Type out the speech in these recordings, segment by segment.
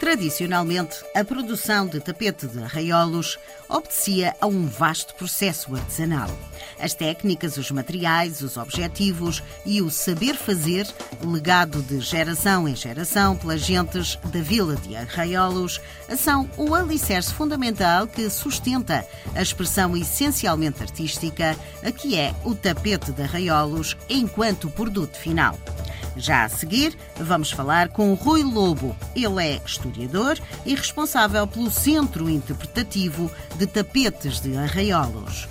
Tradicionalmente, a produção de tapete de arraiolos obedecia a um vasto processo artesanal. As técnicas, os materiais, os objetivos e o saber fazer, legado de geração em geração pelas gentes da vila de Arraiolos, são o alicerce fundamental que sustenta a expressão essencialmente artística, a que é o tapete de arraiolos enquanto produto final. Já a seguir, vamos falar com Rui Lobo. Ele é historiador e responsável pelo Centro Interpretativo de Tapetes de Arraiolos.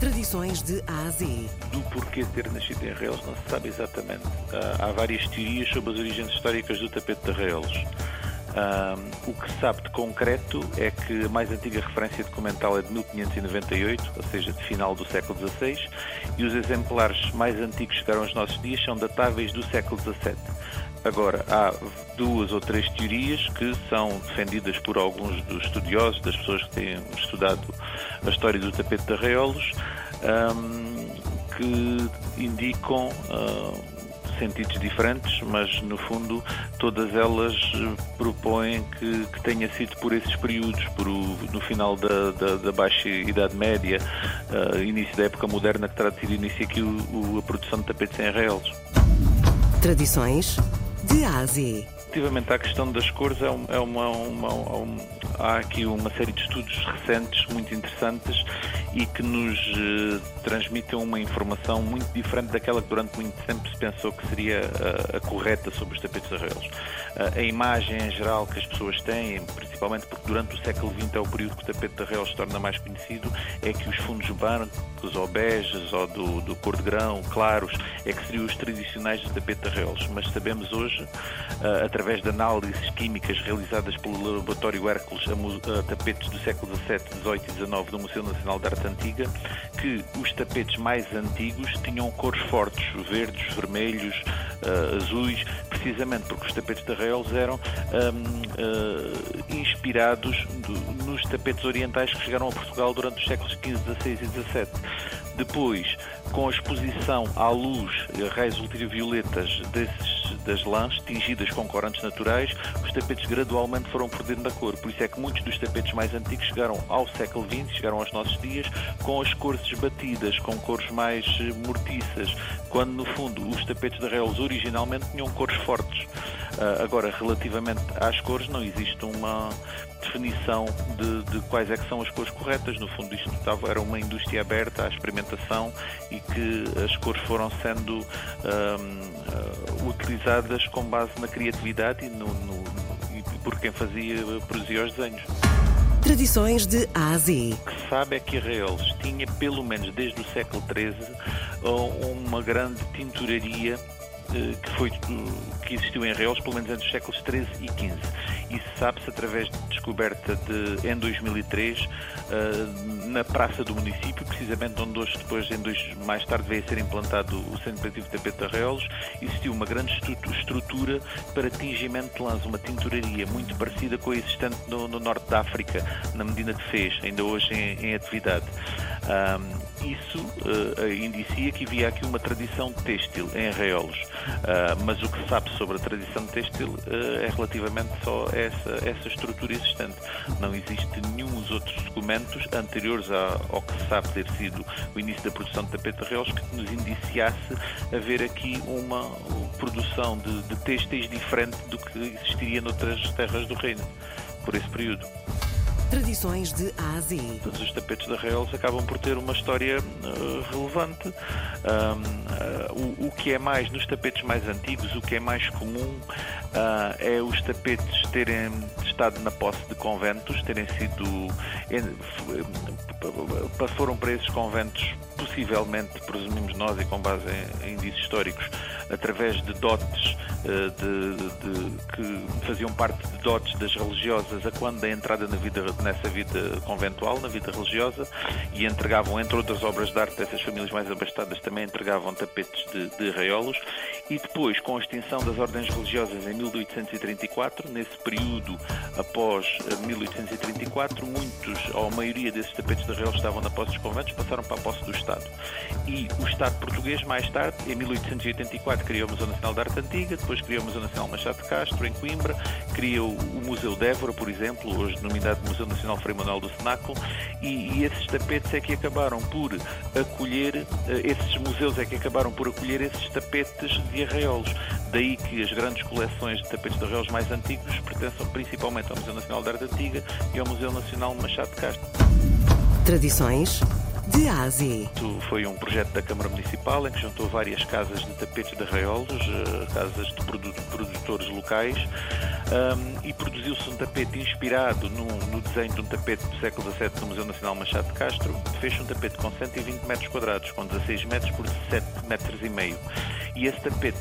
Tradições de A a Z. Do porquê de ter nascido em Arraiolos não se sabe exatamente. Há várias teorias sobre as origens históricas do tapete de Arraiolos. Um, o que se sabe de concreto é que a mais antiga referência documental é de 1598, ou seja, de final do século XVI, e os exemplares mais antigos que chegaram aos nossos dias são datáveis do século XVII. Agora, há duas ou três teorias que são defendidas por alguns dos estudiosos, das pessoas que têm estudado a história do tapete de arraiolos, um, que indicam. Sentidos diferentes, mas no fundo todas elas eh, propõem que, que tenha sido por esses períodos, por o, no final da, da, da, Baixa Idade Média, uh, início da época moderna, que terá sido início aqui o, o, a produção de tapetes em arraelos. Tradições de Ásia. Relativamente à questão das cores, é uma, é uma, uma, uma, há aqui uma série de estudos recentes muito interessantes e que nos eh, transmitem uma informação muito diferente daquela que durante muito tempo se pensou que seria a, a correta sobre os tapetes arreios. A imagem em geral que as pessoas têm, principalmente porque durante o século XX é o período que o tapete de arreios se torna mais conhecido, é que os fundos brancos ou beges ou do, do cor de grão, claros, é que seriam os tradicionais do tapete de arreios. Mas sabemos hoje, eh, através de análises químicas realizadas pelo laboratório Hércules a, tapetes do século XVII, XVIII e XIX do Museu Nacional de Arte Antiga que os tapetes mais antigos tinham cores fortes, verdes, vermelhos, uh, azuis, precisamente porque os tapetes de arraiolos eram um, uh, inspirados do, nos tapetes orientais que chegaram a Portugal durante os séculos XV, XVI e XVII. Depois, com a exposição à luz, raios ultravioletas desses, das lãs, tingidas com corantes naturais, tapetes gradualmente foram perdendo a cor. Por isso é que muitos dos tapetes mais antigos chegaram ao século XX, chegaram aos nossos dias, com as cores esbatidas, com cores mais eh, mortiças, quando no fundo os tapetes de arrelos originalmente tinham cores fortes. Uh, agora, relativamente às cores, não existe uma definição de, de, quais é que são as cores corretas. No fundo, isto estava, era uma indústria aberta à experimentação e que as cores foram sendo um, uh, utilizadas com base na criatividade e, no, no, por quem fazia, produzia os desenhos. Tradições de A a Z. O que se sabe é que Arraelos tinha, pelo menos desde o século XIII, uma grande tinturaria eh, que, foi, que existiu em Reus, pelo menos entre os séculos XIII e XV. Isso sabe-se através de descoberta de, em 2003 eh, na praça do município, precisamente onde hoje, depois, em dois, mais tarde, veio a ser implantado o Centro Operativo de Tapete de Arreolos, existiu uma grande estrutura para tingimento de lãs, uma tinturaria muito parecida com a existente no, no norte da África, na Medina de Fez, ainda hoje em, em atividade. Isso uh, indicia que havia aqui uma tradição têxtil em Arraiolos. Uh, mas o que se sabe sobre a tradição têxtil uh, é relativamente só essa, essa estrutura existente. Não existe nenhum dos outros documentos anteriores ao que se sabe ter sido o início da produção de tapete de Arraiolos que nos indiciasse haver aqui uma produção de, de têxteis diferente do que existiria noutras terras do reino por esse período. Tradições de A a Z. Todos os tapetes de arraiolos acabam por ter uma história uh, relevante. Um, uh, o, o, que é mais, nos tapetes mais antigos, o que é mais comum uh, é os tapetes terem estado na posse de conventos, terem sido foram para esses conventos possivelmente, presumimos nós e com base em, em indícios históricos, através de dotes eh, de, de, que faziam parte de dotes das religiosas a quando da entrada na vida, nessa vida conventual, na vida religiosa, e entregavam, entre outras obras de arte dessas famílias mais abastadas, também entregavam tapetes de, de arraiolos, e depois, com a extinção das ordens religiosas em 1834, nesse período após 1834, eh, muitos, ou a maioria desses tapetes de arraiolos estavam na posse dos conventos, passaram para a posse do Estado. E o Estado português, mais tarde, em 1884, criou o Museu Nacional de Arte Antiga, depois criou o Museu Nacional Machado de Castro, em Coimbra, criou o Museu de Évora, por exemplo, hoje denominado Museu Nacional Frei Manuel do Cenáculo, e, e, esses tapetes é que acabaram por acolher, eh, esses museus é que acabaram por acolher esses tapetes de arraiolos. Daí que as grandes coleções de tapetes de arraiolos mais antigos pertençam principalmente ao Museu Nacional de Arte Antiga e ao Museu Nacional Machado de Castro. Tradições de Ásia. Foi um projeto da Câmara Municipal em que juntou várias casas de tapetes de arraiolos, eh, casas de produtores locais, e produziu-se um tapete inspirado no, desenho de um tapete do século XVII do Museu Nacional Machado de Castro. Fez um tapete com 120 metros quadrados, com 16 metros por 7 metros e meio. E esse tapete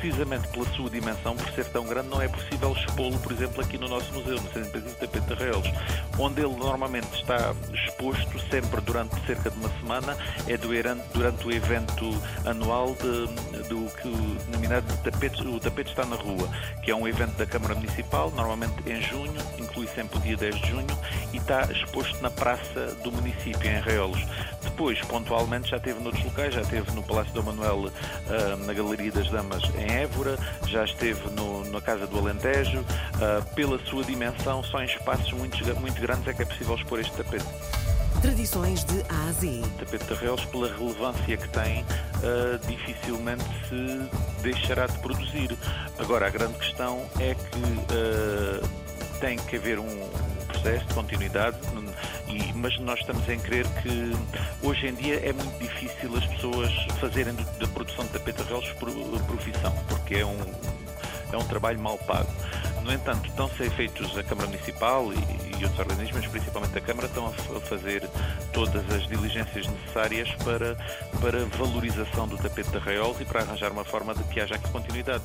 precisamente pela sua dimensão, por ser tão grande, não é possível expô-lo, por exemplo, aqui no nosso museu, no Centro de Tapete de Arraiolos, onde ele normalmente está exposto sempre durante cerca de uma semana, é durante o evento anual de, do que denominado tapete, o Tapete está na Rua, que é um evento da Câmara Municipal, normalmente em junho, inclui sempre o dia 10 de junho, e está exposto na praça do município, em Arraiolos. Depois, pontualmente, já esteve noutros locais, já esteve no Palácio do Manuel, ah, na Galeria das Damas, em Évora, já esteve no, na Casa do Alentejo. Uh, pela sua dimensão, só em espaços muito, muito grandes é que é possível expor este tapete. Tradições de Ásia. O tapete de Arrelos, pela relevância que tem, uh, dificilmente se deixará de produzir. Agora, a grande questão é que uh, tem que haver um processo de continuidade, e, mas nós estamos em crer que hoje em dia é muito difícil as pessoas fazerem da produção de tapete arrelos profissão, porque é um, é um trabalho mal pago. No entanto, estão a ser feitos a Câmara Municipal e, e outros organismos, principalmente a Câmara, estão a, fazer todas as diligências necessárias para, para valorização do tapete de arraiolos e para arranjar uma forma de que haja aqui continuidade.